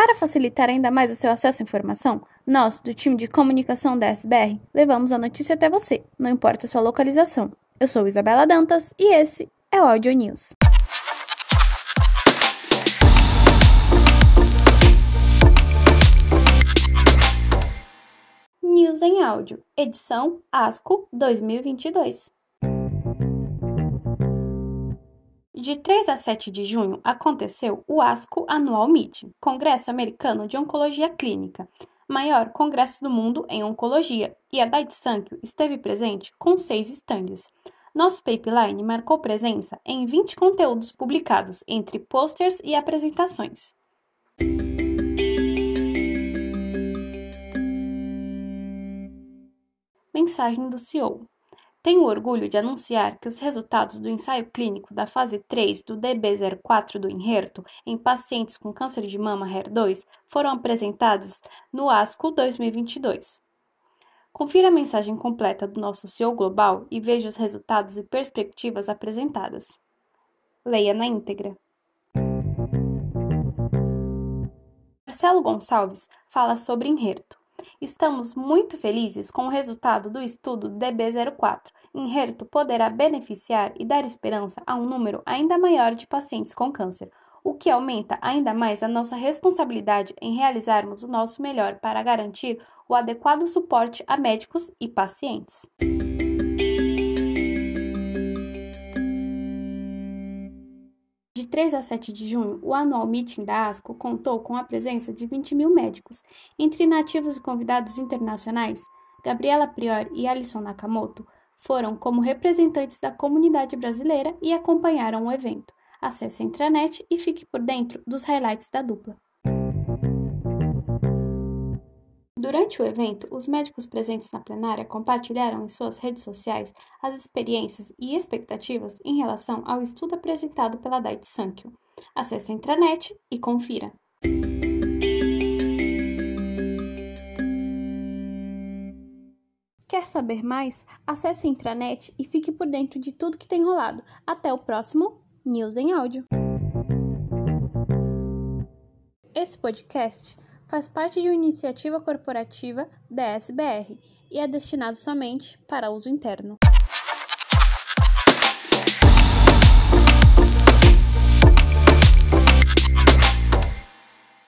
Para facilitar ainda mais o seu acesso à informação, nós, do time de comunicação da SBR, levamos a notícia até você, não importa a sua localização. Eu sou Isabela Dantas e esse é o Audio News. News em áudio, edição ASCO 2022. De 3 a 7 de junho aconteceu o ASCO Annual Meeting, Congresso Americano de Oncologia Clínica, maior congresso do mundo em oncologia, e a Daiichi Sankyo esteve presente com seis estandes. Nosso pipeline marcou presença em 20 conteúdos publicados, entre posters e apresentações. Mensagem do CEO. Tenho orgulho de anunciar que os resultados do ensaio clínico da fase 3 do DB04 do Inherto em pacientes com câncer de mama HER2 foram apresentados no ASCO 2022. Confira a mensagem completa do nosso CEO Global e veja os resultados e perspectivas apresentadas. Leia na íntegra. Marcelo Gonçalves fala sobre Inherto. Estamos muito felizes com o resultado do estudo DB04. Inherto poderá beneficiar e dar esperança a um número ainda maior de pacientes com câncer, o que aumenta ainda mais a nossa responsabilidade em realizarmos o nosso melhor para garantir o adequado suporte a médicos e pacientes. 3 a 7 de junho, o anual meeting da ASCO contou com a presença de 20 mil médicos, entre nativos e convidados internacionais. Gabriela Prior e Alison Nakamoto foram como representantes da comunidade brasileira e acompanharam o evento. Acesse a intranet e fique por dentro dos highlights da dupla. Durante o evento, os médicos presentes na plenária compartilharam em suas redes sociais as experiências e expectativas em relação ao estudo apresentado pela Daiichi Sankyo. Acesse a intranet e confira. Quer saber mais? Acesse a intranet e fique por dentro de tudo que tem rolado. Até o próximo News em Áudio. Esse podcast faz parte de uma iniciativa corporativa da SBR e é destinado somente para uso interno.